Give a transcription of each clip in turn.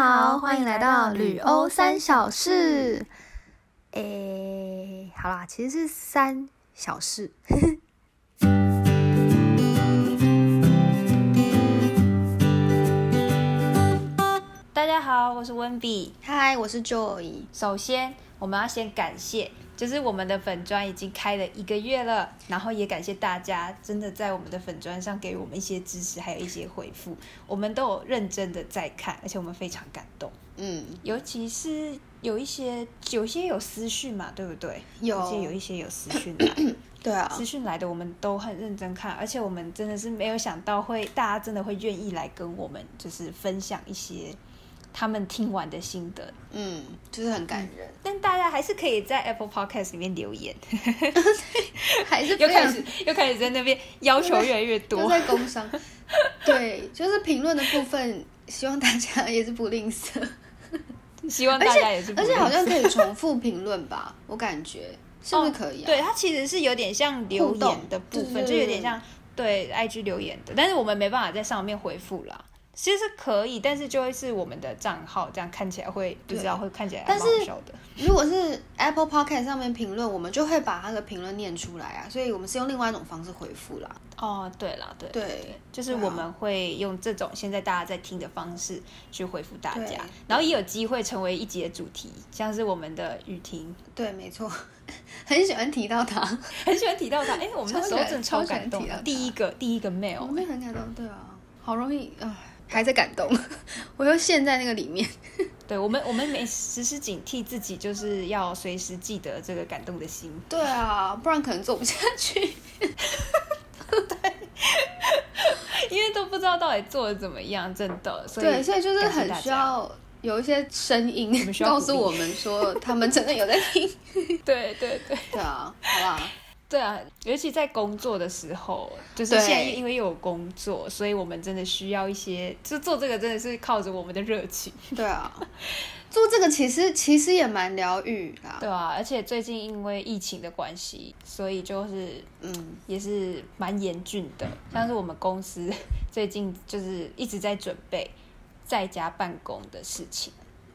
好，欢迎来到旅欧三小事。诶，好啦，其实是三小事。大家好，我是温比。嗨，我是 Joy。首先，我们要先感谢，就是我们的粉砖已经开了一个月了，然后也感谢大家真的在我们的粉砖上给我们一些支持，还有一些回复，我们都有认真的在看，而且我们非常感动。嗯，尤其是有一些，有些有私讯嘛，对不对？有些有一些有私讯来，对啊，私讯来的我们都很认真看，而且我们真的是没有想到会大家真的会愿意来跟我们就是分享一些他们听完的心得。嗯，就是很感人，但大家还是可以在 Apple Podcast 里面留言，还是又开始又开始在那边要求越来越都多。在工商。对，就是评论的部分，希望大家也是不吝啬，希望大家也是不而吝啬，且好像可以重复评论吧，我感觉是不是可以啊？对，它其实是有点像留言的部分，就有点像对 IG 留言的，但是我们没办法在上面回复啦。其实是可以，但是就会是我们的账号，这样看起来会不知道会看起来蛮但是好笑的。如果是 Apple Podcast 上面评论，我们就会把他的评论念出来啊，所以我们是用另外一种方式回复啦。哦，对啦，对对，就是我们会用这种现在大家在听的方式去回复大家，然后也有机会成为一集的主题，像是我们的雨婷，对，没错，很喜欢提到他，很喜欢提到他，哎、我们那时候真的超感动第一个第一个我 mail，我们很感动，对啊，好容易啊，还在感动，我又陷在那个里面。对我们我们每时时警惕自己，就是要随时记得这个感动的心。对啊，不然可能做不下去。对因为都不知道到底做的怎么样，真的，所以对，所以就是很需要有一些声音告诉我们说，他们真的有在听。对对对对啊，好吧，对啊，尤其在工作的时候，就是对。现在因为有工作，所以我们真的需要一些，就做这个真的是靠着我们的热情，对啊，做这个其实其实也蛮疗愈啦。对啊，而且最近因为疫情的关系，所以就是嗯，也是蛮严峻的，像是我们公司最近就是一直在准备在家办公的事情。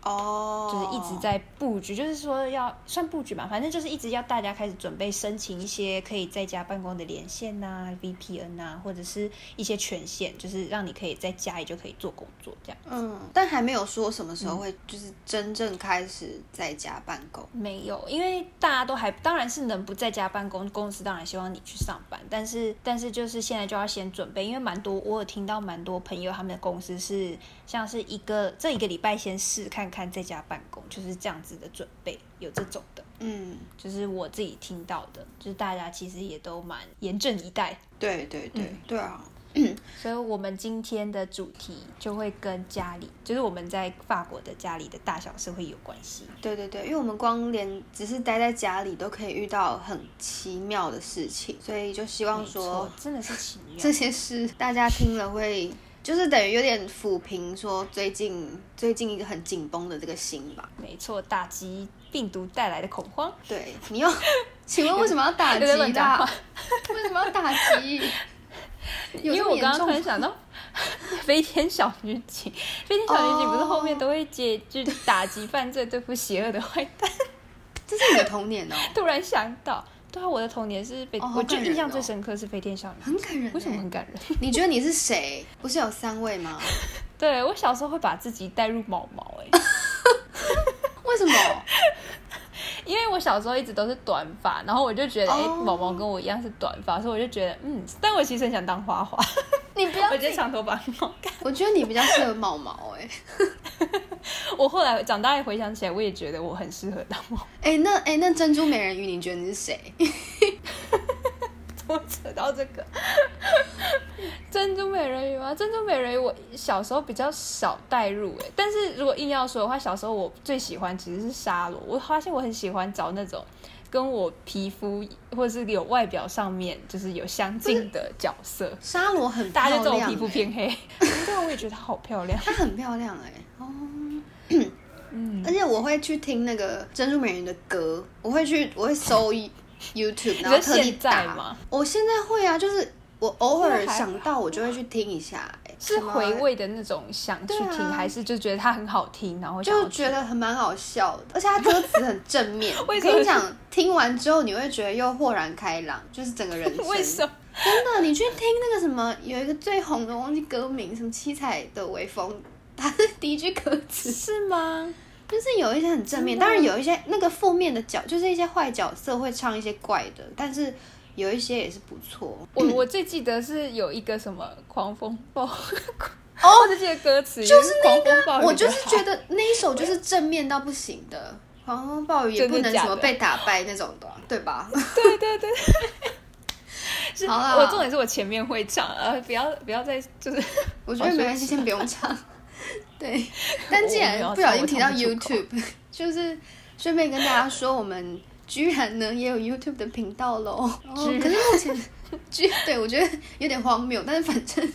哦，就是一直在布局，就是说要算布局嘛，反正就是一直要大家开始准备申请一些可以在家办公的连线呐、VPN 呐、或者是一些权限，就是让你可以在家里就可以做工作这样。嗯，但还没有说什么时候会就是真正开始在家办公。没有，因为大家都还当然是能不在家办公，公司当然希望你去上班，但是但是就是现在就要先准备，因为蛮多我有听到蛮多朋友他们的公司是像是一个这一个礼拜先试看看在家办公，就是这样子的准备，有这种的。嗯，就是我自己听到的，就是大家其实也都蛮严阵以待，对对对、嗯对啊，所以我们今天的主题就会跟家里，就是我们在法国的家里的大小事会有关系。对对对，因为我们光连只是待在家里都可以遇到很奇妙的事情，所以就希望说，真的是奇妙。这些事大家听了会。就是等于有点抚平说最近最近一个很紧绷的这个心吧。没错，打击病毒带来的恐慌。对，你又，请问为什么要打 击有点乱讲啦话？为什么要打击？因为我刚刚突然想到，飞天小女警，飞天小女警不是后面都会接，就是打击犯罪、对付邪恶的坏蛋。这是你的童年哦，突然想到，对啊，我的童年是飞，我就印象最深刻是飞天少女。很感人欸。为什么很感人？你觉得你是谁？不是有三位吗？对我小时候会把自己带入毛毛、欸，为什么？因为我小时候一直都是短发，然后我就觉得，哎、哦毛毛跟我一样是短发，所以我就觉得，嗯，但我其实很想当花花，你不要我觉得长头发很好看。我觉得你比较适合毛毛哎、我后来长大一回想起来，我也觉得我很适合当猫。哎、那哎、那珍珠美人鱼，你觉得你是谁？怎么扯到这个？珍珠美人鱼吗？珍珠美人鱼我小时候比较少带入哎，但是如果硬要说的话，小时候我最喜欢其实是沙罗。我发现我很喜欢找那种跟我皮肤或者是有外表上面就是有相近的角色。沙罗很大家就皮肤偏黑，对啊，我也觉得她好漂亮。她很漂亮哎、哦。嗯，而且我会去听那个珍珠美人的歌，我会去，我会搜 YouTube，然后特地打。吗？我现在会啊，就是我偶尔想到我就会去听一下、欸。是回味的那种想去听，啊还是就觉得它很好听，然后就 觉得很蛮好笑的，而且它歌词很正面。我跟你讲，听完之后你会觉得又豁然开朗，就是整个人生。为什么？真的，你去听那个什么，有一个最红的，忘记歌名，什么七彩的微风，它的第一句歌词是吗？就是有一些很正面，当然有一些那个负面的角，就是一些坏角色会唱一些怪的，但是有一些也是不错。我我最记得是有一个什么狂风暴，哦 我只记得歌词就是狂风暴雨，我就是觉得那一首就是正面到不行的，狂风暴雨也不能什么被打败那种的啊，对吧？对对对。是好了我重点是我前面会唱，呃，不要不要再就是，我觉得没关系，先不用唱。对，但既然不小心提到 YouTube，就是顺便跟大家说，我们居然呢也有 YouTube 的频道喽。哦可是目前，居对我觉得有点荒谬，但是反正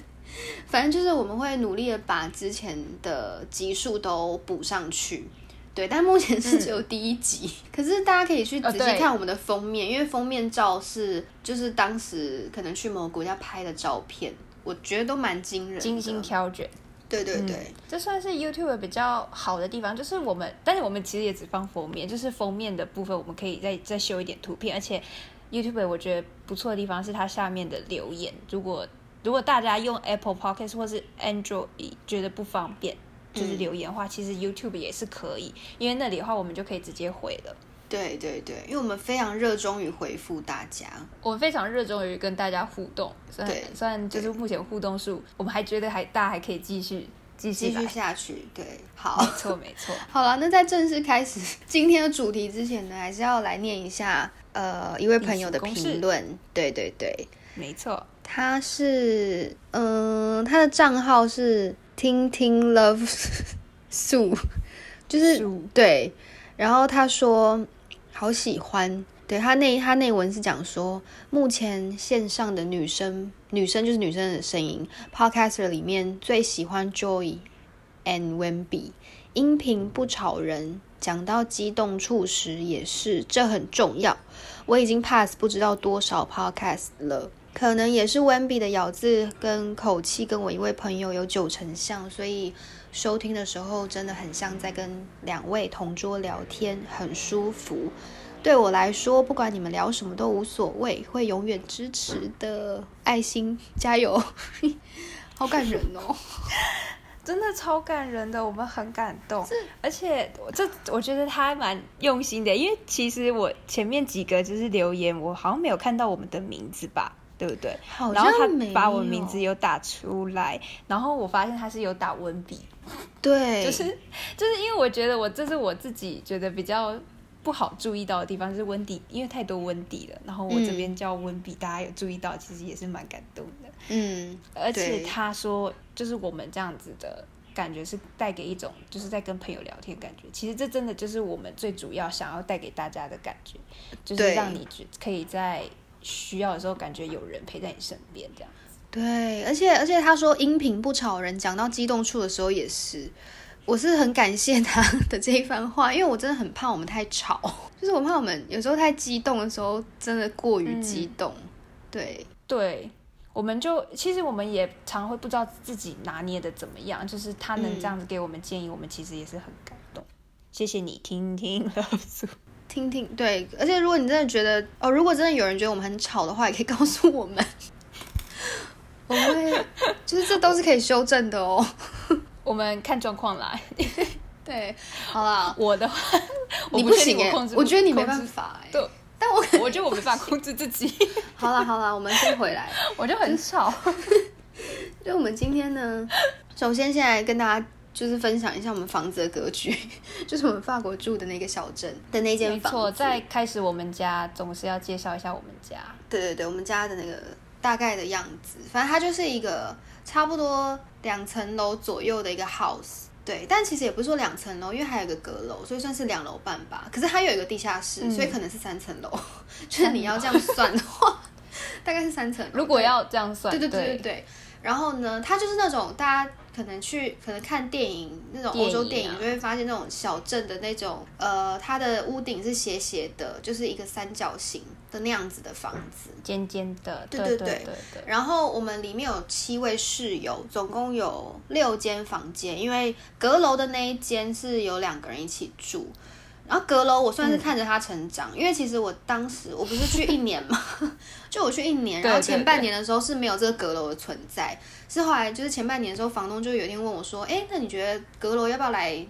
反正就是我们会努力的把之前的集数都补上去。对，但目前是只有第一集，可是大家可以去仔细看我们的封面，因为封面照是就是当时可能去某个国家拍的照片，我觉得都蛮惊人的。精心挑选。对对对，嗯这算是 YouTube 比较好的地方，就是我们，但是我们其实也只放封面，就是封面的部分我们可以再再修一点图片，而且 YouTube 我觉得不错的地方是它下面的留言，如果如果大家用 Apple Podcast 或是 Android 觉得不方便，就是留言的话，其实 YouTube 也是可以，因为那里的话我们就可以直接回了。对对对，因为我们非常热衷于回复大家。我们非常热衷于跟大家互动，虽然对虽然就是目前互动数，我们还觉得还大家还可以继续继续继续，下去，对，好没，错没错。好了，那在正式开始今天的主题之前呢，还是要来念一下呃一位朋友的评论。对对对，没错，他是嗯、他的账号是听听 love 素，就是素对，然后他说好喜欢，对他那他那文是讲说，目前线上的女生女生就是女生的声音，podcaster 里面最喜欢 Joy and Wendy，音频不吵人，讲到激动处时也是，这很重要。我已经 pass 不知道多少 podcast 了。可能也是 Wendy 的咬字跟口气跟我一位朋友有九成像，所以收听的时候真的很像在跟两位同桌聊天，很舒服。对我来说，不管你们聊什么都无所谓，会永远支持的。爱心，加油！好感人哦。真的超感人的，我们很感动。而且我这我觉得他还蛮用心的，因为其实我前面几个就是留言，我好像没有看到我们的名字吧，对不对？好然后他把我名字有打出来，然后我发现他是有打文笔，对，就是就是因为我觉得我这是我自己觉得比较不好注意到的地方，是温迪，因为太多温迪了，然后我这边叫温比，大家有注意到，其实也是蛮感动的。嗯，而且他说，就是我们这样子的感觉是带给一种就是在跟朋友聊天感觉。其实这真的就是我们最主要想要带给大家的感觉，就是让你觉可以在需要的时候感觉有人陪在你身边这样。对，而且而且他说音频不吵人，讲到激动处的时候也是，我是很感谢他 的这一番话，因为我真的很怕我们太吵，就是我怕我们有时候太激动的时候，真的过于激动。对，对，我们就其实我们也常会不知道自己拿捏的怎么样，就是他能这样子给我们建议，我们其实也是很感动。谢谢你听听听听对，而且如果你真的觉得哦，如果真的有人觉得我们很吵的话，也可以告诉我们，我们会就是这都是可以修正的哦。我们看状况来。对，好啦，我的话，我你不行哎、我控制，我觉得你没办法哎、对，但我我觉得我没办法控制自己，好啦好啦，我们先回来。我就很吵。就我们今天呢，首先先来跟大家就是分享一下我们房子的格局，就是我们法国住的那个小镇的那间房子。没错，在开始我们家总是要介绍一下我们家。对对对，我们家的那个大概的样子，反正它就是一个差不多两层楼左右的一个 house。对，但其实也不是说两层楼，因为还有一个阁楼，所以算是两楼半吧。可是它有一个地下室，嗯所以可能是三层楼。就是你要这样算的话，大概是三层。如果要这样算，对对对对对对。然后呢，它就是那种大家可能去可能看电影那种欧洲电影，就会发现那种小镇的那种呃，它的屋顶是斜斜的，就是一个三角形的那样子的房子。尖尖的，对对对对，然后我们里面有七位室友，总共有六间房间，因为阁楼的那一间是有两个人一起住。然后阁楼我算是看着他成长，因为其实我当时我不是去一年嘛，就我去一年，然后前半年的时候是没有这个阁楼的存在，是后来就是前半年的时候，房东就有一天问我说：“哎，那你觉得阁楼要不要来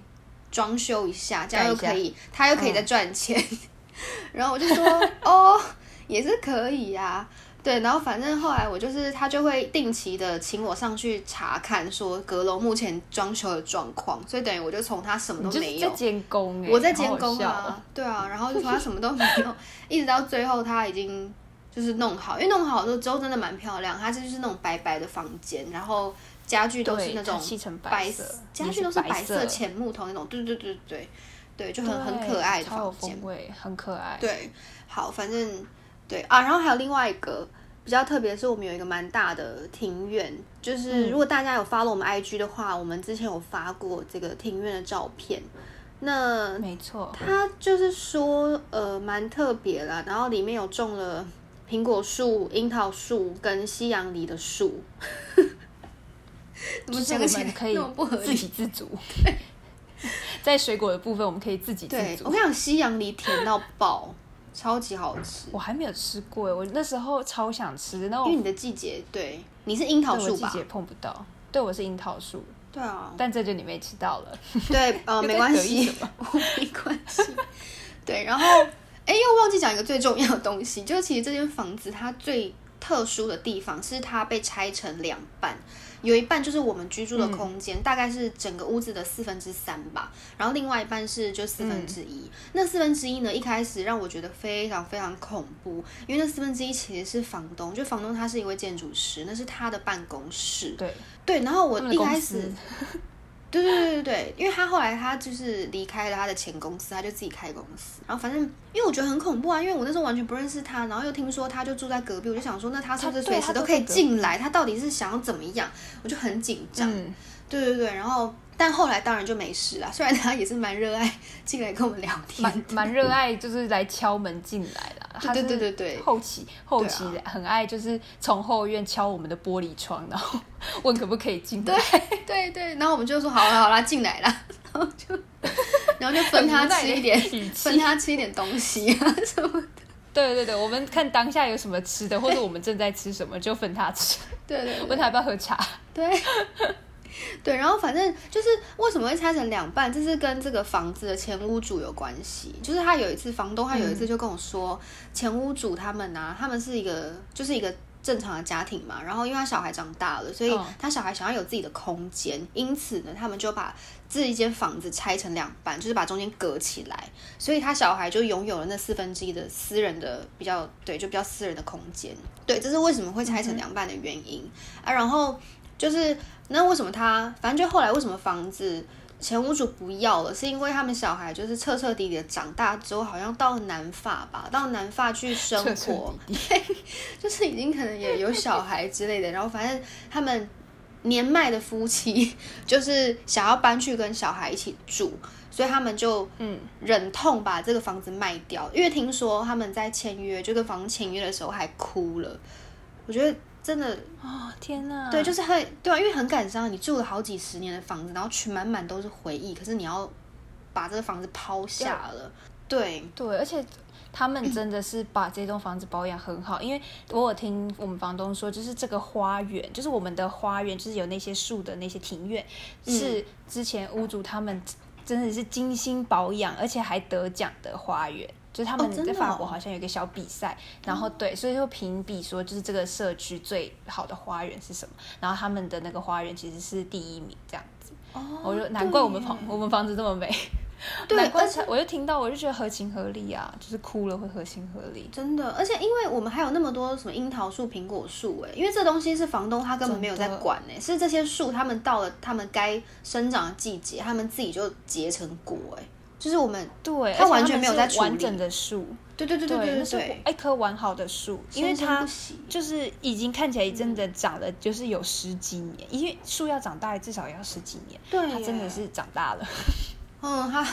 装修一下？这样又可以，他又可以再赚钱。然后我就说：“哦，也是可以呀、对，然后反正后来我就是他就会定期的请我上去查看，说阁楼目前装修的状况，所以等于我就从他什么都没有，是在监工哎，我在监工啊哦，对啊，然后就从他什么都没有，一直到最后他已经就是弄好，因为弄好了之后真的蛮漂亮，它这就是那种白白的房间，然后家具都是那种白白色家具都是白白色浅木头那种，对对对对对，对，就很很可爱的房间很可爱。对，好，反正对啊，然后还有另外一个比较特别，是我们有一个蛮大的庭院，就是如果大家有 follow 我们 IG 的话，我们之前有发过这个庭院的照片。那没错，它就是说，呃，蛮特别啦，然后里面有种了苹果树、樱桃树跟西洋梨的树。怎么就是讲起来我们可以不合理？自给自足。在水果的部分，我们可以自给自足，我。跟你讲，西洋梨甜到爆，超级好吃。我还没有吃过哎，我那时候超想吃，那我因为你的季节，对，你是樱桃树吧？季节碰不到。对，我是樱桃树，对啊，但这就你没吃到了。对，呃，没关系什么，没关系。对，然后，哎，又忘记讲一个最重要的东西，就是其实这间房子它最特殊的地方是它被拆成两半，有一半就是我们居住的空间，大概是整个屋子的四分之三吧，然后另外一半是就四分之一。那四分之一呢，一开始让我觉得非常非常恐怖，因为那四分之一其实是房东，就房东他是一位建筑师，那是他的办公室。对，对，然后我一开始。对对对对对，因为他后来他就是离开了他的前公司，他就自己开公司。然后反正因为我觉得很恐怖啊，因为我那时候完全不认识他，然后又听说他就住在隔壁，我就想说，那他是不是随时都可以进来？他到底是想要怎么样？我就很紧张。嗯，对对对，然后但后来当然就没事啦，虽然他也是蛮热爱进来跟我们聊天蛮蛮热爱，就是来敲门进来的。他对是对对对对后期后期很爱就是从后院敲我们的玻璃窗，然后 问可不可以进来。对对，然后我们就说好了好了，进来啦，然后就 然后就分他吃一点，分。他吃一点东西啊什么的。对对对，我们看当下有什么吃的，或者我们正在吃什么，就分他吃。对对对问他要不要喝茶。对，对，然后反正就是为什么会拆成两半，这是跟这个房子的前屋主有关系。就是他有一次，房东他有一次就跟我说，前屋主他们啊，他们是一个就是一个。正常的家庭嘛，然后因为他小孩长大了，所以嗯他小孩想要有自己的空间，因此呢，他们就把这一间房子拆成两半，就是把中间隔起来，所以他小孩就拥有了那四分之一的私人的比较对，就比较私人的空间。对，这是为什么会拆成两半的原因、啊。然后就是那为什么他反正就后来为什么房子前屋主不要了，是因为他们小孩就是彻彻底底的长大之后，好像到南法吧，到南法去生活，彻彻底底。就是已经可能也有小孩之类的，然后反正他们年迈的夫妻 就是想要搬去跟小孩一起住，所以他们就嗯，忍痛把这个房子卖掉，因为听说他们在签约就跟房子签约的时候还哭了，我觉得真的哦天哪！对，就是很对啊，因为很感伤，你住了好几十年的房子，然后全满满都是回忆，可是你要把这个房子抛下了，对，对，而且他们真的是把这栋房子保养很好，因为我有听我们房东说，就是这个花园，就是我们的花园，就是有那些树的那些庭院，嗯是之前屋主他们真的是精心保养，而且还得奖的花园。就是他们在法国哦好像有一个小比赛，然后对，所以就评比说，就是这个社区最好的花园是什么，然后他们的那个花园其实是第一名这样子。哦我就难怪我们房我们房子这么美，对难怪而且才我就听到我就觉得合情合理啊，就是哭了会合情合理。真的，而且因为我们还有那么多什么樱桃树、苹果树，哎，因为这东西是房东他根本没有在管，哎，是这些树他们到了他们该生长的季节，他们自己就结成果，哎，就是我们对，它完全没有在处理。完整的树，对对对对对那是一棵完好的树，因为它就是已经看起来真的长了，就是有十几年，因为树要长大至少也要十几年，对它真的是长大了。嗯，它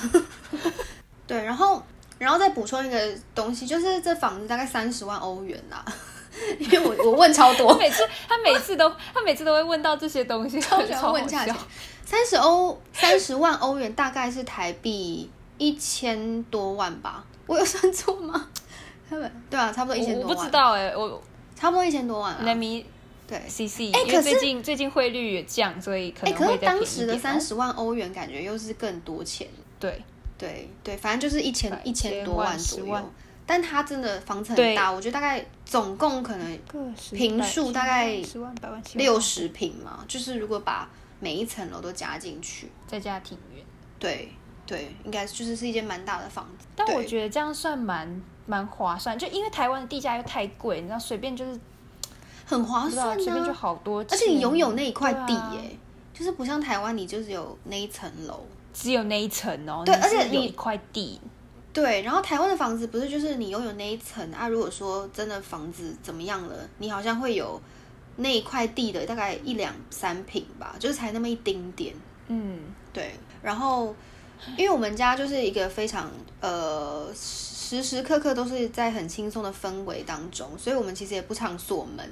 对，然后然后再补充一个东西，就是这房子大概三十万欧元啦，因为我我问超他多，每次他每次都他每次都会问到这些东西，超喜欢问价钱。，三十欧三十万欧元大概是台币一千多万吧，我有算错吗？对啊，差不多一千多万，我我不知，道哎、我差不多一千多万啊。let me 对，C C，哎可是因为最近最近汇率也降，所以可能哎、可是当时的三十万欧元感觉又是更多钱，对。对对，反正就是一千一千多万万。左右。十万。但它真的房子很大，我觉得大概总共可能个平数大概六十平嘛，就是如果把每一层楼都加进去，再加庭院。对对，应该就是是一间蛮大的房子。但我对觉得这样算蛮蛮划算，就因为台湾的地价又太贵，你知道随便就是很划算随便就呢、好多，而且你拥有那一块地耶、就是不像台湾，你就是有那一层楼。只有那一层哦，对而且你有一块地，对，然后台湾的房子不是就是你拥有那一层啊？如果说真的房子怎么样了，你好像会有那一块地的大概一两三平吧，就是才那么一丁点。嗯，对，然后因为我们家就是一个非常呃时时刻刻都是在很轻松的氛围当中，所以我们其实也不常锁门，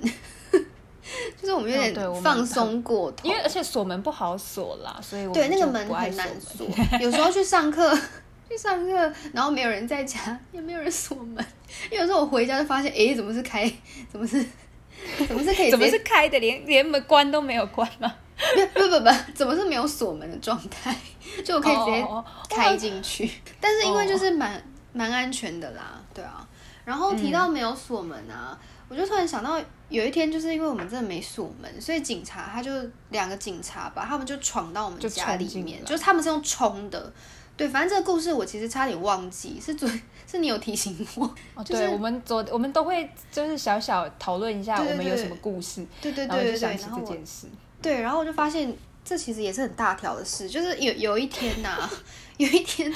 就是我们有点放松过头，因为而且锁门不好锁啦，所以我对那个门很难锁锁，有时候去上课。去上课，然后没有人在家，也没有人锁门。因为有时候我回家就发现，诶，怎么是开？怎么是？怎么是可以？怎么是开的，连连门关都没有关吗？不不不不，怎么是没有锁门的状态？就我可以直接开进去，但是因为就是蛮蛮安全的啦，对啊。然后提到没有锁门啊，我就突然想到有一天，就是因为我们真的没锁门，所以警察他就两个警察吧，他们就闯到我们家里面，就是他们是用冲的。对，反正这个故事我其实差点忘记，是昨 是你有提醒我，哦，就是对，我们昨我们都会就是小小讨论一下我们有什么故事，对对对就想起这件事。对，然后我就发现这其实也是很大条的事，就是有有一天呐、有一天，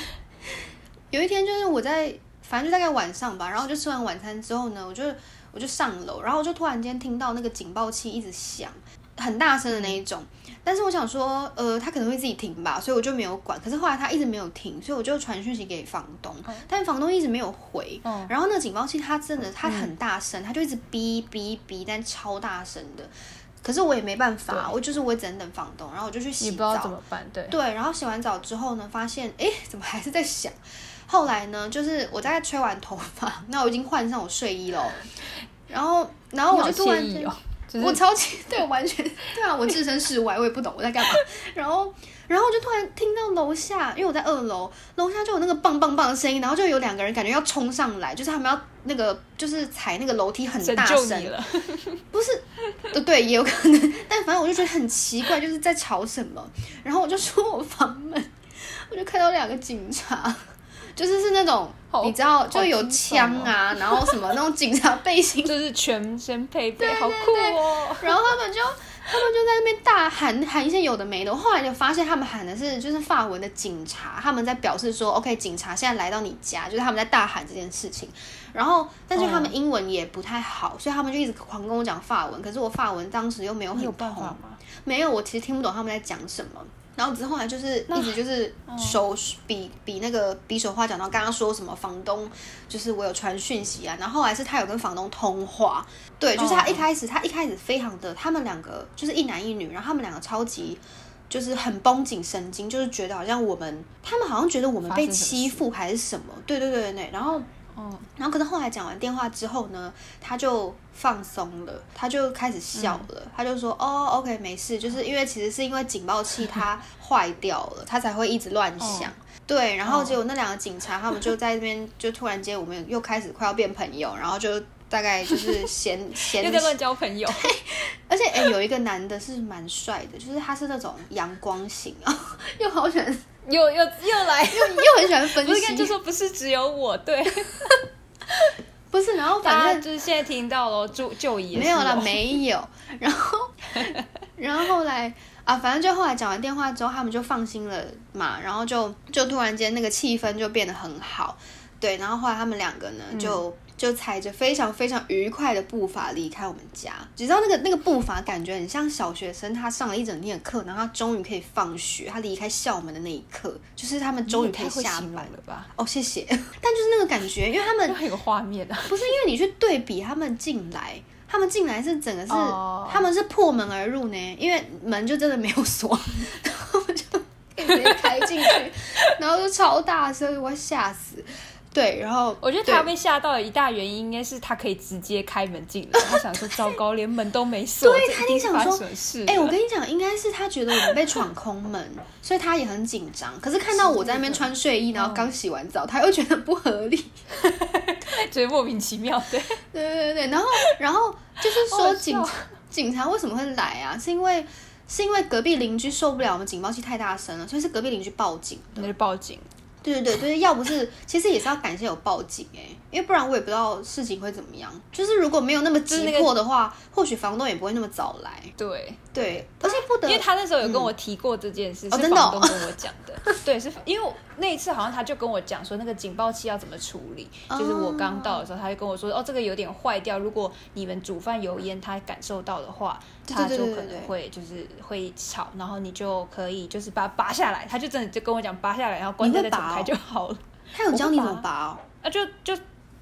有一天就是我在，反正就大概晚上吧，然后就吃完晚餐之后呢，我就我就上楼，然后我就突然间听到那个警报器一直响，很大声的那一种。但是我想说，呃，他可能会自己停吧，所以我就没有管。可是后来他一直没有停，所以我就传讯息给房东，但房东一直没有回。嗯然后那个警报器它真的它很大声，它就一直哔哔哔，但超大声的。可是我也没办法，我就是我只能等房东，然后我就去洗你不知道怎澡。么办，对，对，然后洗完澡之后呢，发现哎 怎么还是在响？后来呢，就是我大概吹完头发，那我已经换上我睡衣了哦，然后然后我就突然我超级对，完全对啊，我置身事外，我也不懂我在干嘛。然后，然后我就突然听到楼下，因为我在二楼，楼下就有那个棒棒棒的声音，然后就有两个人感觉要冲上来，就是他们要那个就是踩那个楼梯很大声 不是，对，对，也有可能，但反正我就觉得很奇怪，就是在吵什么。然后我就出我房门，我就看到两个警察，就是是那种你知道，就有枪啊，然后什么那种警察背心 就是全身配备，好酷哦！然后他们就他们就在那边大喊喊一些有的没的，我后来就发现他们喊的是就是法文的警察，他们在表示说 OK 警察现在来到你家，就是他们在大喊这件事情。然后但是他们英文也不太好，所以他们就一直狂跟我讲法文，可是我法文当时又没有很你有办法通，吗？没有，我其实听不懂他们在讲什么。然后之后来就是一直就是手比比那个比手画脚，然后刚刚说什么房东就是我有传讯息啊，然后后来是他有跟房东通话，对，就是他一开始他一开始非常的，他们两个就是一男一女，然后他们两个超级就是很绷紧神经，就是觉得好像我们他们好像觉得我们被欺负还是什么，对对对对对，然后嗯，然后可是后来讲完电话之后呢，他就放松了，他就开始笑了，他就说：“哦，OK，没事，就是因为其实是因为警报器它坏掉了，他才会一直乱响。对，然后结果那两个警察他们就在那边，就突然间我们又开始快要变朋友，然后就大概就是闲闲 又在乱交朋友，而且哎、有一个男的是蛮帅的，就是他是那种阳光型啊，又好喜欢，又又又又来，又又很喜欢分不是跟就，说不是只有我，对，不是，然后反正就是现在听到了，就就也是没有啦，哦没有。然后，然后后来啊，反正就后来讲完电话之后，他们就放心了嘛，然后就就突然间那个气氛就变得很好，对，然后后来他们两个呢就。就踩着非常非常愉快的步伐离开我们家，只知道那个那个步伐感觉很像小学生，他上了一整天的课，然后他终于可以放学，他离开校门的那一刻，就是他们终于可以下班了吧？哦，谢谢。但就是那个感觉，因为他们 很有画面啊，不是因为你去对比他们进来，他们进来是整个是他们是破门而入呢，因为门就真的没有锁，然后就直接开进去，然后就超大声，我吓死。对，然后我觉得他被吓到的一大原因，应该是他可以直接开门进来。他想说，糟糕，连门都没锁，对他一定想说，哎，我跟你讲，应该是他觉得我们被闯空门，所以他也很紧张。可是看到我在那边穿睡衣，然后刚洗完澡，他又觉得不合理，觉得莫名其妙。对，对对对对。然后，然后就是说，警 警察为什么会来啊？是因为是因为隔壁邻居受不了我们警报器太大声了，所以是隔壁邻居报警，那就报警。对对对，就是要不是，其实也是要感谢有报警哎，因为不然我也不知道事情会怎么样。就是如果没有那么急迫的话，或许房东也不会那么早来。对对，而且不得，因为他那时候有跟我提过这件事，是房东跟我讲的。对，是因为那一次好像他就跟我讲说，那个警报器要怎么处理。就是我刚到的时候，他就跟我说，哦，这个有点坏掉，如果你们煮饭油烟他感受到的话，他就可能会就是会吵，然后你就可以就是把它拔下来。他就真的就跟我讲拔下来，然后关灯再打开就好了。他有教你怎么拔哦？啊，就就。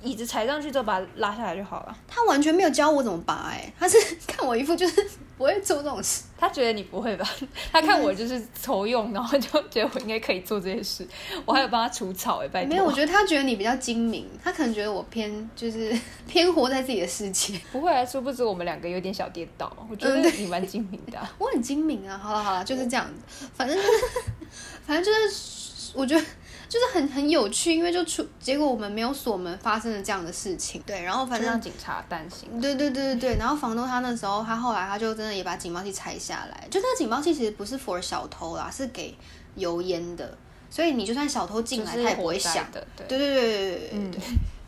椅子踩上去之后把它拉下来就好了。他完全没有教我怎么拔，哎，他是看我一副就是不会做这种事。他觉得你不会吧？他看我就是愁用，然后就觉得我应该可以做这些事。我还有帮他除草，哎，拜托。没有，我觉得他觉得你比较精明，他可能觉得我偏就是 偏活在自己的世界。不会啊，殊不知我们两个有点小跌倒。我觉得你蛮精明的。我很精明啊！好了好了，就是这样子。反正就是反正就是我觉得。就是很很有趣，因为就出结果我们没有锁门，发生了这样的事情。对，然后反正让警察担心。对对对对对，然后房东他那时候，他后来他就真的也把警报器拆下来。就那个警报器其实不是 for 小偷啦，是给油烟的，所以你就算小偷进来，他也不会响的。对对对对对对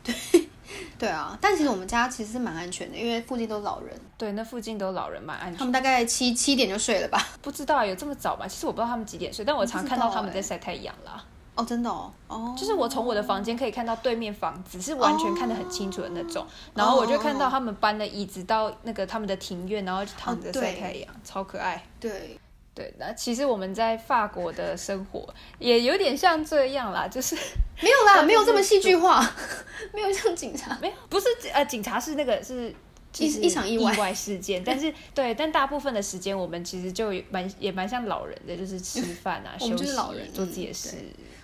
对对 对啊！但其实我们家其实是蛮安全的，因为附近都老人。对，那附近都老人，蛮安全。他们大概七七点就睡了吧？不知道有这么早吗？其实我不知道他们几点睡，但我常看到他们在晒太阳啦。哦，真的哦，哦，就是我从我的房间可以看到对面房子，是完全看得很清楚的那种。然后我就看到他们搬了椅子到那个他们的庭院，然后躺着晒太阳，超可爱。对，对，那其实我们在法国的生活也有点像这样啦，就是 没有啦，没有这么戏剧化，没有像警察，没有，不是呃，警察是那个是一一场意外事件，但是对，但大部分的时间我们其实就蛮也蛮像老人的，就是吃饭啊，休息，做自己的事。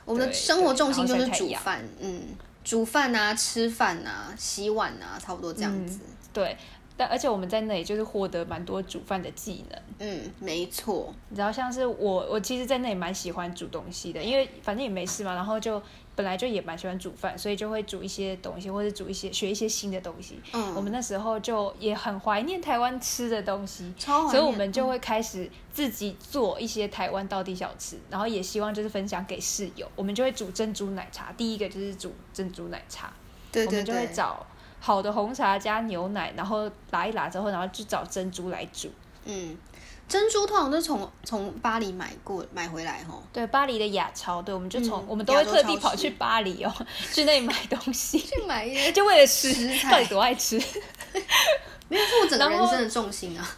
我们的生活重心就是煮饭，嗯，煮饭啊，吃饭啊，洗碗啊，差不多这样子。对，但而且我们在那里就是获得蛮多煮饭的技能。嗯，没错。然后像是我，我其实在那里蛮喜欢煮东西的，因为反正也没事嘛，然后就。本来就也蛮喜欢煮饭，所以就会煮一些东西，或者煮一些学一些新的东西。嗯，我们那时候就也很怀念台湾吃的东西，所以我们就会开始自己做一些台湾道地小吃，然后也希望就是分享给室友。我们就会煮珍珠奶茶，第一个就是煮珍珠奶茶。对对对。我们就会找好的红茶加牛奶，然后拉一拉之后，然后去找珍珠来煮。嗯。珍珠通常都是从从巴黎买过买回来吼，对，巴黎的亚超，对，我们就从我们都会特地跑去巴黎哦，去那里买东西，去买一些，就为了吃，到底多爱吃，没有是我整个人生的重心啊。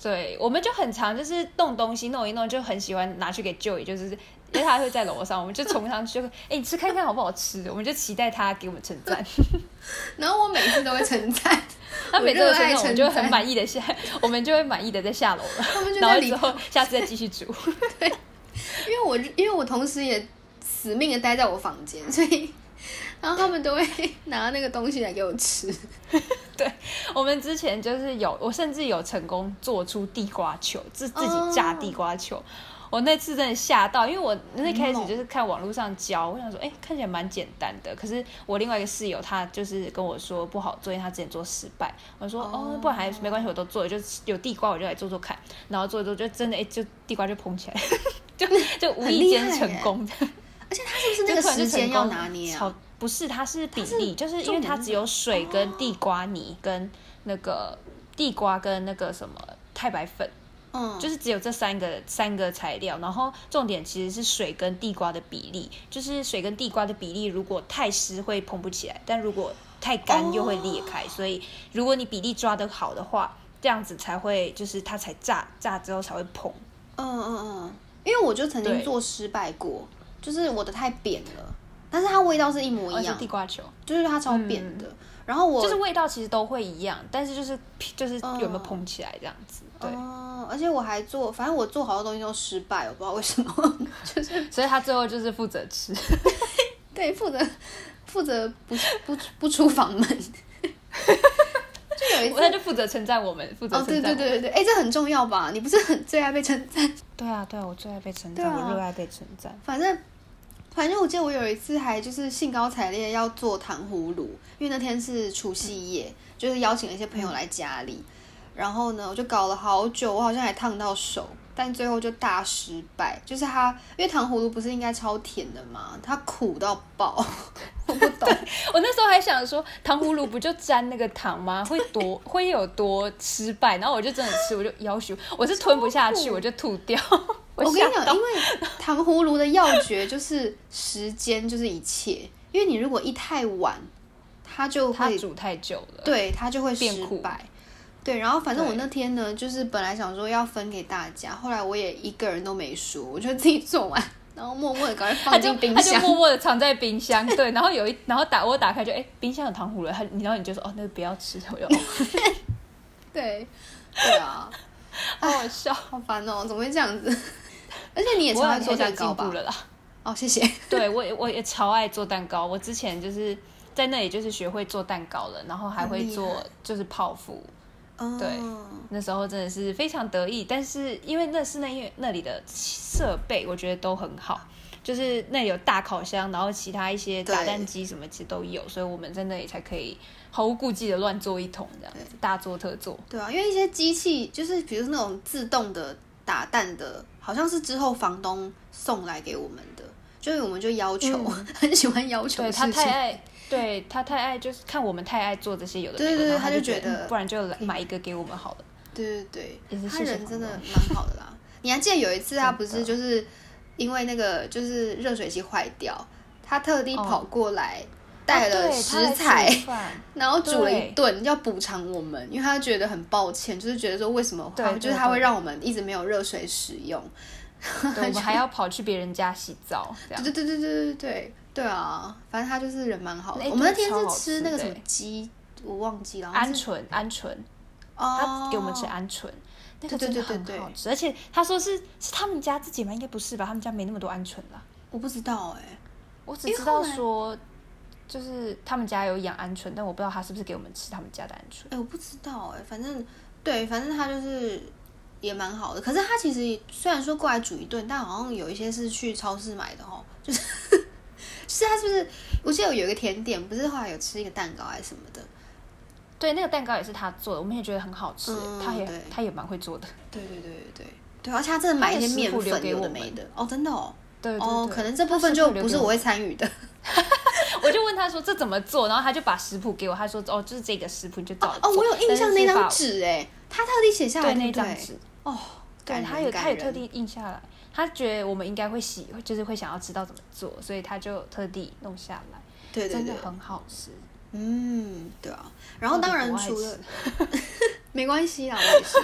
对，我们就很常就是弄东西弄一弄，就很喜欢拿去给 Joey，就是因为他会在楼上，我们就冲上去，哎，你吃看看好不好吃，我们就期待他给我们称赞，然后我每次都会称赞。他每次都是我们就会很满意的下，我们就会满意的在下楼了。然后之后下次再继续煮。对，因为我因为我同时也死命的待在我房间，所以然后他们都会拿那个东西来给我吃。对，我们之前就是有，我甚至有成功做出地瓜球，自自己炸地瓜球。我那次真的吓到，因为我那开始就是看网络上教，我想说，哎，看起来蛮简单的。可是我另外一个室友他就是跟我说不好做，因为他之前做失败。我说，哦，不然还没关系，我都做，就有地瓜我就来做做看。然后做一做，就真的哎，就地瓜就蓬起来，就就无意间成功的。而且他是不是那个时间要拿捏啊？不是，它是比例，就是因为它只有水跟地瓜泥跟那个地瓜跟那个什么太白粉。嗯，就是只有这三个三个材料，然后重点其实是水跟地瓜的比例，就是水跟地瓜的比例，如果太湿会蓬不起来，但如果太干又会裂开，所以如果你比例抓得好的话，这样子才会就是它才炸炸之后才会蓬。嗯嗯嗯，因为我就曾经做失败过，就是我的太扁了，但是它味道是一模一样，地瓜球。就是它超扁的。然后我就是味道其实都会一样，但是就是就是有没有蓬起来这样子。对，哦，而且我还做，反正我做好多东西都失败，我不知道为什么，就是所以他最后就是负责吃。对负责负责不不不出房门。就有一次 他就负责称赞我们，负责哦，对。对对对对，哎，这很重要吧？你不是很最爱被称赞？对啊，对啊，我最爱被称赞，啊我热爱被称赞。反正反正我记得我有一次还就是兴高采烈要做糖葫芦，因为那天是除夕夜，就是邀请了一些朋友来家里，然后呢我就搞了好久，我好像还烫到手，但最后就大失败。就是它，因为糖葫芦不是应该超甜的吗？它苦到爆，我不懂。我那时候还想说，糖葫芦不就沾那个糖吗？会多会有多失败？然后我就真的吃，我就要求，我是吞不下去，我就吐掉。我我跟你讲，因为糖葫芦的要诀就是时间就是一切，因为你如果一太晚，它就会它煮太久了。对，它就会变苦失败。对，然后反正我那天呢，就是本来想说要分给大家，后来我也一个人都没说，我就自己做完，然后默默的赶快放进冰他就箱。默默的藏在冰箱，对，然后有一，然后打我打开就哎、冰箱有糖葫芦，他然后你就说哦那个不要吃，我就哦 对，对啊，好好笑，好烦哦，怎么会这样子？而且你也超爱做蛋糕吧？了啦。哦，谢谢。对我也我也超爱做蛋糕，我之前就是在那里就是学会做蛋糕了，然后还会做就是泡芙，哦对那时候真的是非常得意，但是因为那是那因为那里的设备我觉得都很好，就是那里有大烤箱，然后其他一些打蛋机什么其实都有，所以我们在那里才可以毫无顾忌的乱做一通这样子，大做特做。对啊，因为一些机器就是比如说那种自动的打蛋的，好像是之后房东送来给我们的，就是我们就要求、很喜欢要求他。太爱，对他太爱，就是看我们太爱做这些有的没的，对对对他他就觉得嗯不然就来买一个给我们好了。对对对，他人真的朋蛮好的啦。你还记得有一次他不是就是因为那个就是热水器坏掉，他特地哦跑过来带了食材，然后煮了一对顿要补偿我们，因为他觉得很抱歉，就是觉得说为什么他对对就是他会对让我们一直没有热水使用。对，我们还 要跑去别人家洗澡，对对对对对对对对啊，反正他就是人蛮好的。我们那天是吃吃那个什么的鸡，我忘记了，鹌鹑，鹌鹑，哦他给我们吃鹌鹑，那个对对真的很好吃，而且他说是是他们家自己吗？应该不是吧？他们家没那么多鹌鹑啦。我不知道哎、我只知道说，就是他们家有养鹌鹑，但我不知道他是不是给我们吃他们家的鹌鹑。哎、我不知道哎、反正对，反正他就是也蛮好的。可是他其实虽然说过来煮一顿，但好像有一些是去超市买的哦，就是是他是不是？我记得有一个甜点，不是后来有吃一个蛋糕还是什么的？对，那个蛋糕也是他做的，我们也觉得很好吃，嗯他也对他也蛮会做的。对对对对对对，而且他真的买一些面粉有的给我们没的哦，真的哦。对对哦，对可能这部分就不是我会参与的。我就问他说这怎么做，然后他就把食谱给我，他说哦，就是这个食谱，你就照着做。哦，我有印象那张纸哎，他特地写下来？那张纸，哦，对他有他有特地印下来，他觉得我们应该会喜，就是会想要知道怎么做，所以他就特地弄下来，对对对真的，很好吃。嗯，对啊。然后当然除了吃 没关系啦，我也是。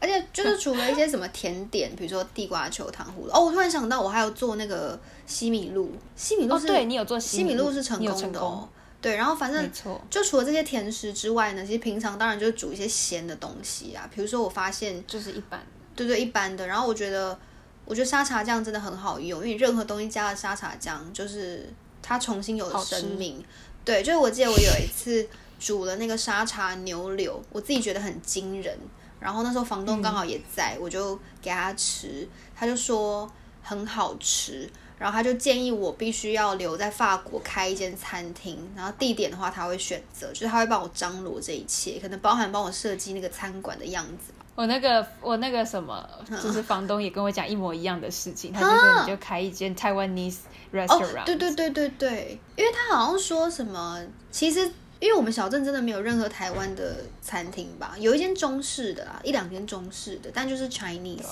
而且就是除了一些什么甜点，比如说地瓜球、糖葫芦。哦，我突然想到，我还有做那个西米露。西米露对你有做西米露是成功的哦。对，然后反正错，就除了这些甜食之外呢，其实平常当然就是煮一些咸的东西啊，比如说我发现就是一般。对对，一般的。然后我觉得，我觉得沙茶酱真的很好用，因为任何东西加了沙茶酱，就是它重新有了生命。对，就是我记得我有一次煮了那个沙茶牛柳，我自己觉得很惊人。然后那时候房东刚好也在，我就给他吃，他就说很好吃。然后他就建议我必须要留在法国开一间餐厅，然后地点的话他会选择，就是他会帮我张罗这一切，可能包含帮我设计那个餐馆的样子。我那个我那个什么，嗯就是房东也跟我讲一模一样的事情，他就说你就开一间 Taiwanese restaurant，、哦，对对对对对，因为他好像说什么，其实因为我们小镇真的没有任何台湾的餐厅吧，有一间中式的啦，一两间中式的，但就是 Chinese，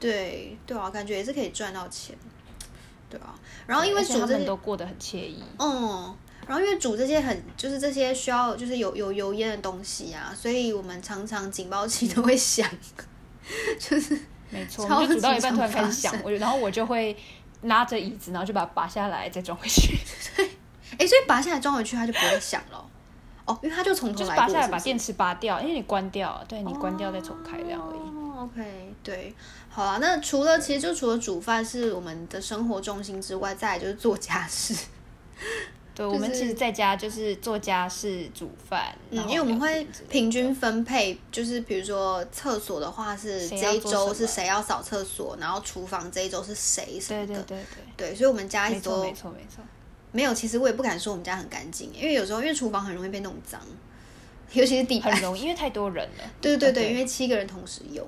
对对啊，感觉也是可以赚到钱，对啊。然后因为煮这些，都过得很惬意。嗯，然后因为煮这些很就是这些需要就是有有油烟的东西啊，所以我们常常警报器 都会响，就是没错，超我们就煮到一半突然开始响，我就然后我就会拉着椅子，然后就把它拔下来再装回去，对哎，所以拔下来装回去它就不会响了。哦，因为它就从头就是拔下来把电池拔掉，因为你关掉，对你关掉再重开这样而已。哦，OK，对，好啊。那除了其实就除了煮饭是我们的生活重心之外，再来就是做家事。对，我们其实在家就是做家事、煮饭，嗯，因为我们会平均分配，就是比如说厕所的话是谁这一周是谁要扫厕所，然后厨房这一周是谁什么的。对对对对，对所以我们家一直都没错没错没错。没有。其实我也不敢说我们家很干净，因为有时候因为厨房很容易被弄脏，尤其是地板。很容易，因为太多人了。对 对对，对因为七个人同时用。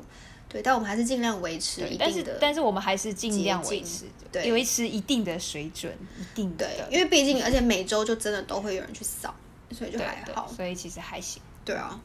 对，但我们还是尽量维持但是一定的。但是我们还是尽量维持，对维持一定的水准，一定的对，，因为毕竟而且每周就真的都会有人去扫，所以就还好。所以其实还行。对啊，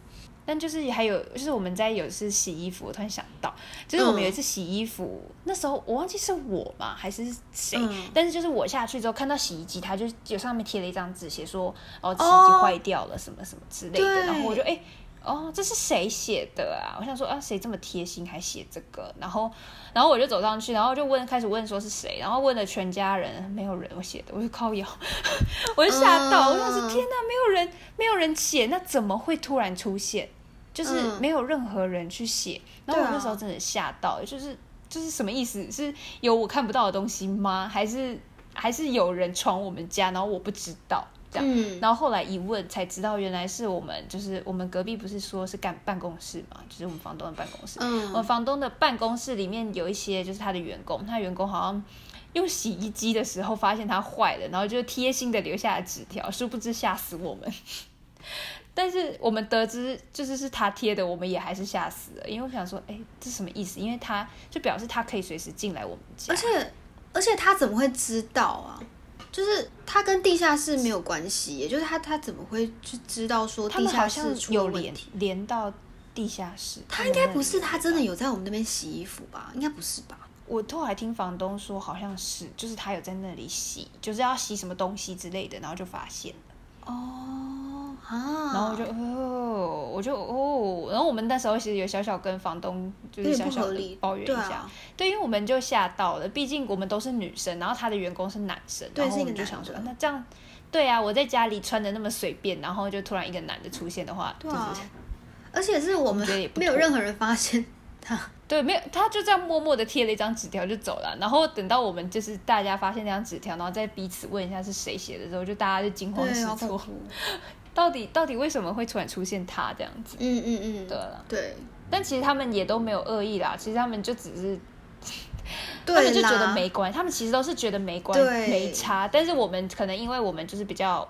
但就是还有，就是我们在有一次洗衣服，我突然想到，就是我们有一次洗衣服，那时候我忘记是我嘛还是谁，嗯但是就是我下去之后看到洗衣机，它就有上面贴了一张纸，写说哦洗衣哦机坏掉了什么什么之类的，对然后我就哎。哦，这是谁写的啊？我想说啊，谁这么贴心还写这个？然后，然后我就走上去，然后就问，开始问说是谁，然后问了全家人，没有人我写的，我就靠腰，我就吓到，我想说嗯天哪，没有人，没有人写，那怎么会突然出现？就是嗯没有任何人去写，然后我那时候真的吓到，就是就是什么意思？是有我看不到的东西吗？还是还是有人闯我们家，然后我不知道这样？嗯，然后后来一问才知道，原来是我们就是我们隔壁不是说是干办公室嘛，就是我们房东的办公室。我们嗯，房东的办公室里面有一些就是他的员工，他员工好像用洗衣机的时候发现它坏了，然后就贴心的留下了纸条，殊不知吓死我们。但是我们得知就是是他贴的，我们也还是吓死了，因为我想说，哎，这什么意思？因为他就表示他可以随时进来我们家，而且而且他怎么会知道啊？就是他跟地下室没有关系，也就是他他怎么会去知道说他地下室出有连题？连到地下室。他应该不是他真的有在我们那边洗衣服吧？应该不是吧？我后来听房东说，好像是，就是他有在那里洗，就是要洗什么东西之类的，然后就发现了，哦啊，然后我就哦，我就哦，然后我们那时候其实有小小跟房东就是小小抱怨一下，对啊，对，因为我们就吓到了，毕竟我们都是女生，然后他的员工是男生，然后我们就想说，那这样，对啊，我在家里穿的那么随便，然后就突然一个男的出现的话，对啊就是而且是我们没有任何人发现他，对，没有，他就这样默默的贴了一张纸条就走了。然后等到我们就是大家发现那张纸条，然后再彼此问一下是谁写的时候，就大家就惊慌，失措。到底到底为什么会突然出现他这样子？嗯嗯嗯，对了，对但其实他们也都没有恶意啦，其实他们就只是对，他们就觉得没关，他们其实都是觉得没关对没差，但是我们可能因为我们就是比较。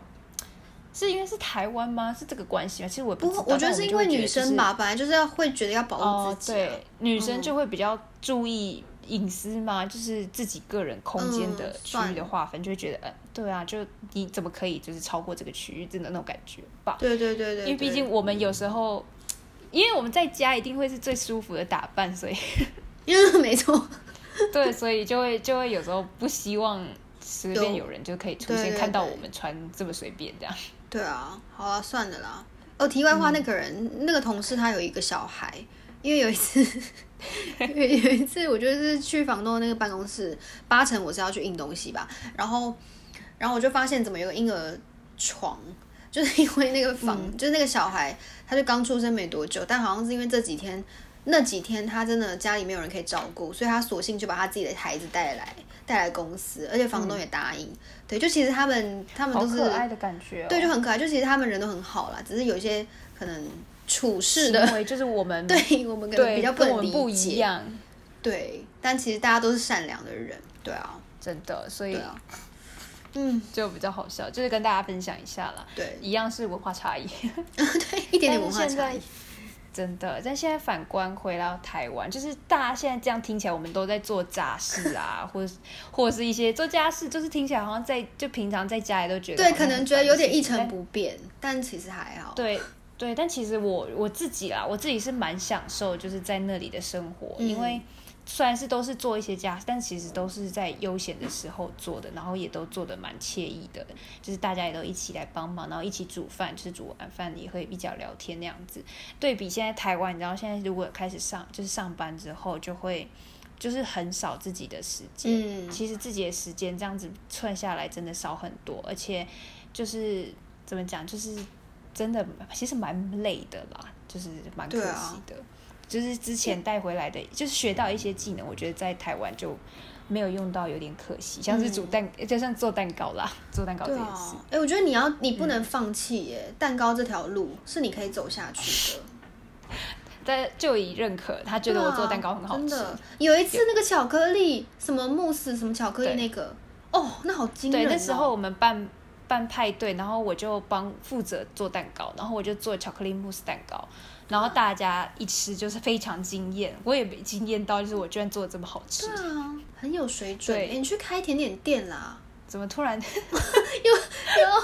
是因为是台湾吗？是这个关系吗？其实我不我觉得是因为女生吧，本来就是要会觉得要保护哦，自己啊、对，女生就会比较注意隐私嘛，就是自己个人空间的嗯区域的划分，就会觉得，嗯，对啊，就你怎么可以就是超过这个区域，真的那种感觉吧？对对对对，因为毕竟我们有时候，因为我们在家一定会是最舒服的打扮，所以 没错，对，所以就会就会有时候不希望随便有有人就可以出现看到我们穿这么随便这样。对啊，好啊，算了啦。哦，题外嗯话，那个人、那个同事他有一个小孩，因为有一次，有有一次我就是去房东的那个办公室，八成我是要去印东西吧，然后然后我就发现怎么有个婴儿床。就是因为那个房，嗯就是那个小孩，他就刚出生没多久，但好像是因为这几天那几天他真的家里没有人可以照顾，所以他索性就把他自己的孩子带来带来公司，而且房东也答应。对，就其实他们他们都是可爱的感觉、哦，对，就很可爱。就其实他们人都很好啦，只是有一些可能处事的，行为就是我们 对我们可能比较能理跟我们不一解。样，对，但其实大家都是善良的人。对啊，真的，所以啊，嗯，就比较好笑，就是跟大家分享一下啦。对，一样是文化差异，对，一点点文化差异。真的，但现在反观回到台湾，就是大家现在这样听起来，我们都在做杂事啊，或者或者是一些做家事，就是听起来好像在就平常在家里都觉得对，可能觉得有点一成不变，但其实还好。对对，但其实我我自己啦，我自己是蛮享受就是在那里的生活，因为。虽然是都是做一些家，但其实都是在悠闲的时候做的，然后也都做的蛮惬意的，就是大家也都一起来帮忙，然后一起煮饭，就是煮完饭也会比较聊天那样子。对比现在台湾，你知道现在如果开始上就是上班之后，就会就是很少自己的时间。嗯，其实自己的时间这样子算下来真的少很多，而且就是怎么讲，就是真的其实蛮累的啦，就是蛮可惜的。就是之前带回来的，就是学到一些技能，我觉得在台湾就没有用到，有点可惜。像是煮蛋，就像做蛋糕啦，做蛋糕这件事。哎，我觉得你要，你不能放弃耶！蛋糕这条路是你可以走下去的。在就已认可，他觉得我做蛋糕很好吃。真的，有一次那个巧克力，什么慕斯，什么巧克力那个，哦，那好惊人。对，那时候我们办办派对，然后我就帮负责做蛋糕，然后我就做巧克力慕斯蛋糕。然后大家一吃就是非常惊艳，我也没惊艳到，就是我居然做的这么好吃。对啊，很有水准。对，你去开甜点店啦？怎么突然 又又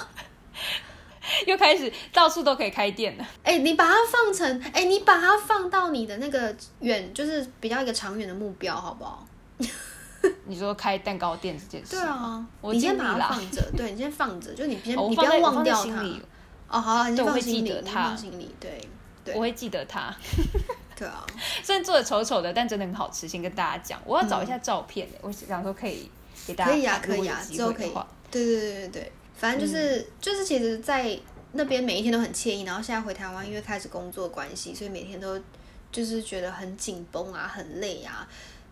又开始到处都可以开店了？哎，你把它放成，哎，你把它放到你的那个远，就是比较一个长远的目标，好不好？你说开蛋糕店这件事？对啊，你先把它放着，对你先放着，就你先你不要忘掉它。哦，好，你放心里，放心里，对。我会记得它，对啊，虽然做的丑丑的，但真的很好吃。先跟大家讲，我要找一下照片我想说可以给大家，可以啊，可以啊，之后可以。对对对对对，反正就是就是，其实，在那边每一天都很惬意。然后现在回台湾，因为开始工作关系，所以每天都就是觉得很紧绷啊，很累啊。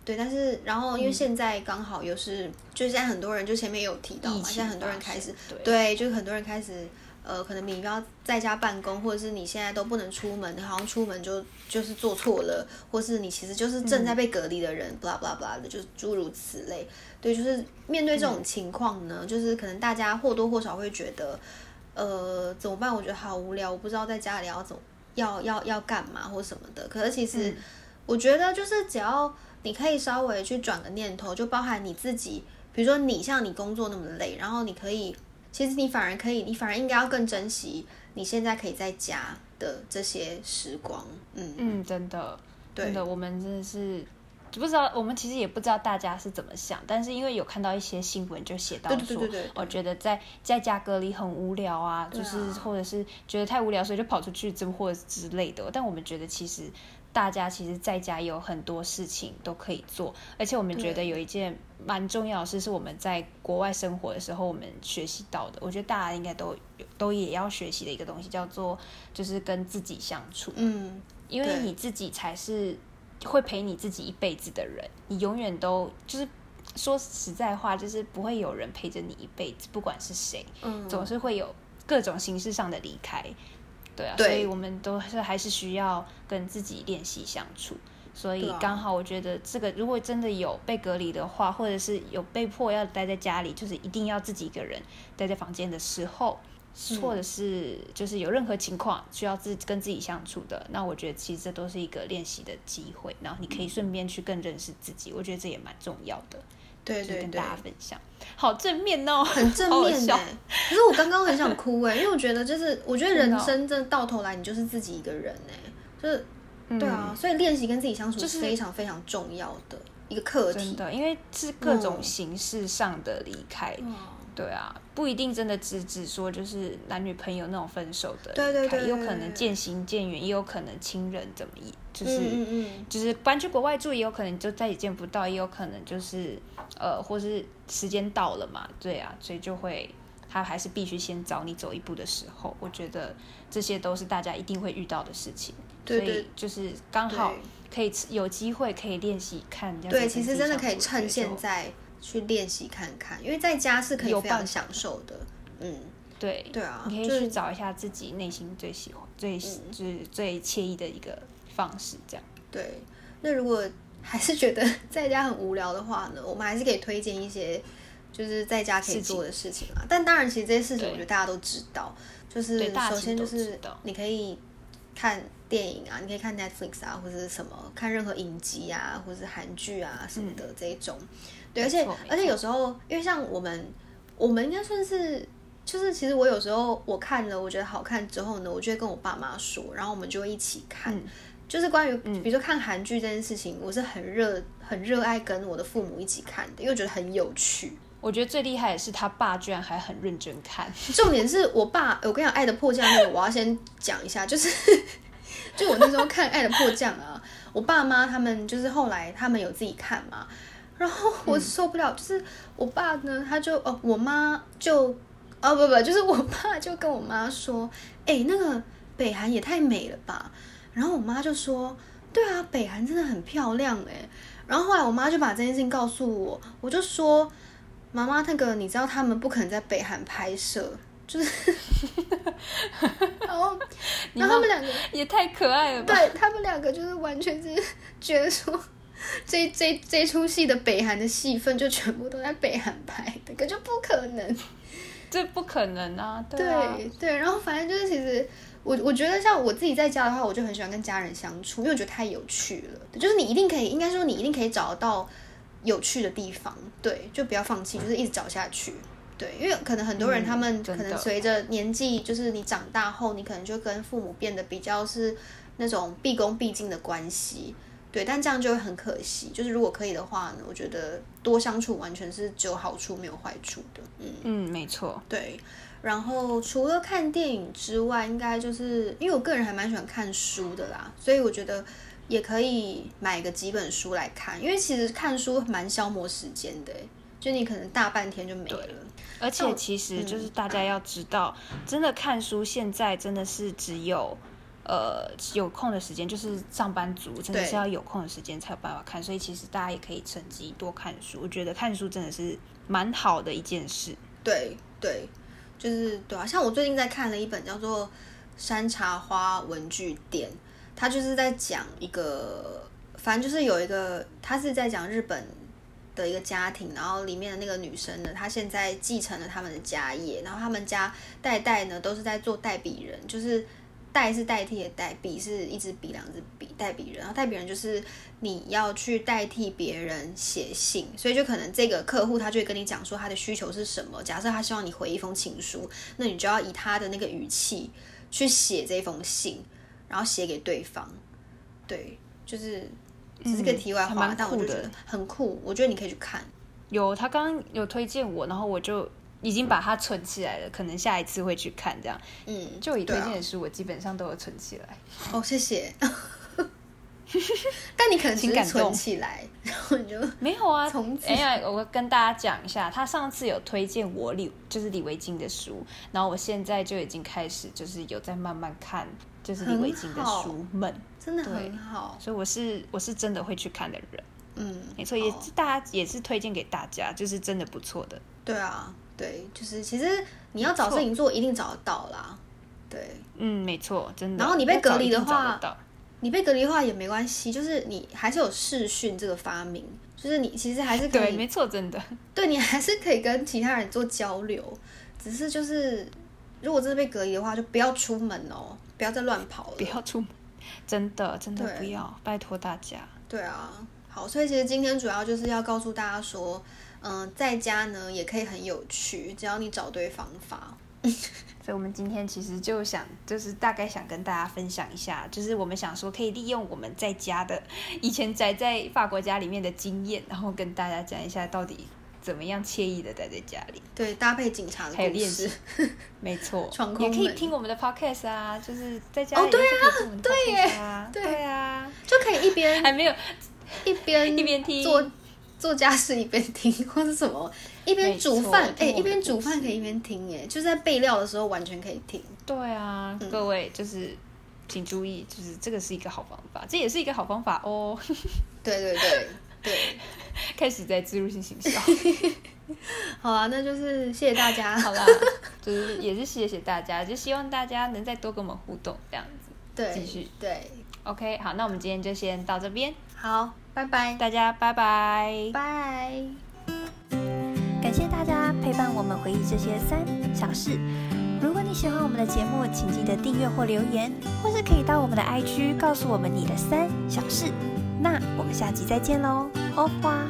对，但是然后因为现在刚好又是，就现在很多人就前面有提到嘛，现在很多人开始对，就是很多人开始。呃，可能你要在家办公，或者是你现在都不能出门，好像出门就就是做错了，或是你其实就是正在被隔离的人，blah blah blah 的，就是诸如此类。对，就是面对这种情况呢，就是可能大家或多或少会觉得，呃，怎么办？我觉得好无聊，我不知道在家里要怎要要要干嘛或什么的。可是其实我觉得，就是只要你可以稍微去转个念头，就包含你自己，比如说你像你工作那么累，然后你可以。其实你反而可以，你反而应该要更珍惜你现在可以在家的这些时光。嗯嗯，真的，真的，我们真的是不知道，我们其实也不知道大家是怎么想，但是因为有看到一些新闻，就写到说，我觉得在在家隔离很无聊啊，就是或者是觉得太无聊，所以就跑出去这么或者之类的。但我们觉得其实。大家其实在家有很多事情都可以做，而且我们觉得有一件蛮重要的事，是我们在国外生活的时候我们学习到的。我觉得大家应该都都也要学习的一个东西，叫做就是跟自己相处。嗯，因为你自己才是会陪你自己一辈子的人，你永远都就是说实在话，就是不会有人陪着你一辈子，不管是谁，嗯，总是会有各种形式上的离开。对啊，所以我们都是还是需要跟自己练习相处。所以刚好我觉得这个，如果真的有被隔离的话，或者是有被迫要待在家里，就是一定要自己一个人待在房间的时候，或者是就是有任何情况需要自跟自己相处的，那我觉得其实这都是一个练习的机会。然后你可以顺便去更认识自己，我觉得这也蛮重要的。对对对，跟大家分享，好正面哦，很正面哎。可是我刚刚很想哭哎，因为我觉得就是，我觉得人生真的到头来，你就是自己一个人哎，就是对啊，所以练习跟自己相处是非常非常重要的一个课题。的，因为是各种形式上的离开。对啊，不一定真的只只说就是男女朋友那种分手的，对对对，也有可能渐行渐远，也有可能亲人怎么也，就是就是搬去国外住，也有可能就再也见不到，也有可能就是呃，或是时间到了嘛，对啊，所以就会他还是必须先找你走一步的时候，我觉得这些都是大家一定会遇到的事情，所以就是刚好可以有机会可以练习看，对，其实真的可以趁现在。去练习看看，因为在家是可以非常享受的。嗯，对，对啊，你可以去找一下自己内心最喜欢、最就是最惬意的一个方式，这样。对，那如果还是觉得 在家很无聊的话呢，我们还是可以推荐一些就是在家可以做的事情啊。但当然，其实这些事情我觉得大家都知道，就是首先就是你可以看电影啊，你可以看 Netflix 啊，或者是什么看任何影集啊，或者是韩剧啊什么的这一种。对，而且而且有时候，因为像我们，我们应该算是。就是其实我有时候我看了我觉得好看之后呢，我就会跟我爸妈说，然后我们就会一起看。就是关于比如说看韩剧这件事情，我是很热很热爱跟我的父母一起看的，因为我觉得很有趣。我觉得最厉害的是他爸居然还很认真看，重点是我爸，我跟你讲，《爱的迫降》那个，我要先讲一下，就是 就我那时候看《爱的迫降》啊，我爸妈他们就是后来他们有自己看嘛，然后我受不了，就是我爸呢，他就哦，我妈就哦不不，就是我爸就跟我妈说，哎、那个北韩也太美了吧，然后我妈就说，对啊，北韩真的很漂亮哎，然后后来我妈就把这件事情告诉我，我就说。妈妈，那个你知道他们不可能在北韩拍摄，就是，然后，然后他们两个，也太可爱了吧？对他们两个就是完全是 觉得说，这这这出戏的北韩的戏份就全部都在北韩拍的，可就不可能。这不可能啊！对啊对对，然后反正就是其实我我觉得像我自己在家的话，我就很喜欢跟家人相处，因为我觉得太有趣了。就是你一定可以，应该说你一定可以找得到有趣的地方，对，就不要放弃，就是一直找下去。对，因为可能很多人嗯他们可能随着年纪，就是你长大后，你可能就跟父母变得比较是那种毕恭毕敬的关系。对，但这样就会很可惜。就是如果可以的话呢，我觉得多相处完全是只有好处没有坏处的。嗯。嗯，没错。对，然后除了看电影之外，应该就是因为我个人还蛮喜欢看书的啦，所以我觉得也可以买个几本书来看，因为其实看书蛮消磨时间的欸，就你可能大半天就没了。而且其实就是大家要知道，真的看书现在真的是只有。呃，有空的时间就是上班族，真的是要有空的时间才有办法看，所以其实大家也可以趁机多看书。我觉得看书真的是蛮好的一件事。对对，就是对啊，像我最近在看了一本叫做《山茶花文具店》，它就是在讲一个，反正就是有一个，它是在讲日本的一个家庭，然后里面的那个女生呢，她现在继承了他们的家业，然后他们家代代呢都是在做代笔人，就是。代是代替的代，笔是一支笔两支笔，代笔人。然后代笔人就是你要去代替别人写信，所以就可能这个客户他就会跟你讲说他的需求是什么。假设他希望你回一封情书，那你就要以他的那个语气去写这封信，然后写给对方。对，就是只是个题外话，但我就觉得很酷，我觉得你可以去看。有他刚刚有推荐我，然后我就已经把它存起来了，可能下一次会去看这样。嗯，就以推荐的书，我基本上都有存起来。哦，谢谢。但你可能只是存挺感动起来，然后你就没有啊从，此哎呀，我跟大家讲一下，他上次有推荐我李，就是李维京的书，然后我现在就已经开始就是有在慢慢看，就是李维京的书们，真的很好。所以我是我是真的会去看的人，嗯，没错，也是大家也是推荐给大家，就是真的不错的。对啊，对，就是其实你要找没错事情做，一定找得到啦。对嗯，没错，真的。然后你被隔离的话你被隔离的话也没关系，就是你还是有视讯这个发明，就是你其实还是可对，以，没错，真的。对你还是可以跟其他人做交流，只是就是如果真的被隔离的话，就不要出门哦，不要再乱跑了。不要出门，真的真的不要，拜托大家。对啊，好，所以其实今天主要就是要告诉大家说，嗯、在家呢也可以很有趣，只要你找对方法。所以，我们今天其实就想，就是大概想跟大家分享一下，就是我们想说可以利用我们在家的以前宅在法国家里面的经验，然后跟大家讲一下到底怎么样惬意的待在家里。对，搭配警察的还有练故事习。没错也可以门听我们的 podcast 啊，就是在家里哦对啊对啊，对对啊，就可以一边还没有一边一边听做做家事一边听，或者什么一边煮饭，哎、没错听我们的一边煮饭可以一边听，哎，就是在备料的时候完全可以听。对啊，各位就是请注意，就是这个是一个好方法，这也是一个好方法哦。对对对对，开始在植入性行销，好啊，那就是谢谢大家。好啦，就是也是谢谢大家，就希望大家能再多跟我们互动这样子。对，继续对，OK，好，那我们今天就先到这边，好，拜拜，大家拜拜。拜。感谢大家陪伴我们回忆这些三小事。如果你喜欢我们的节目，请记得订阅或留言，或是可以到我们的 IG 告诉我们你的三小事。那我们下集再见喽，欧花。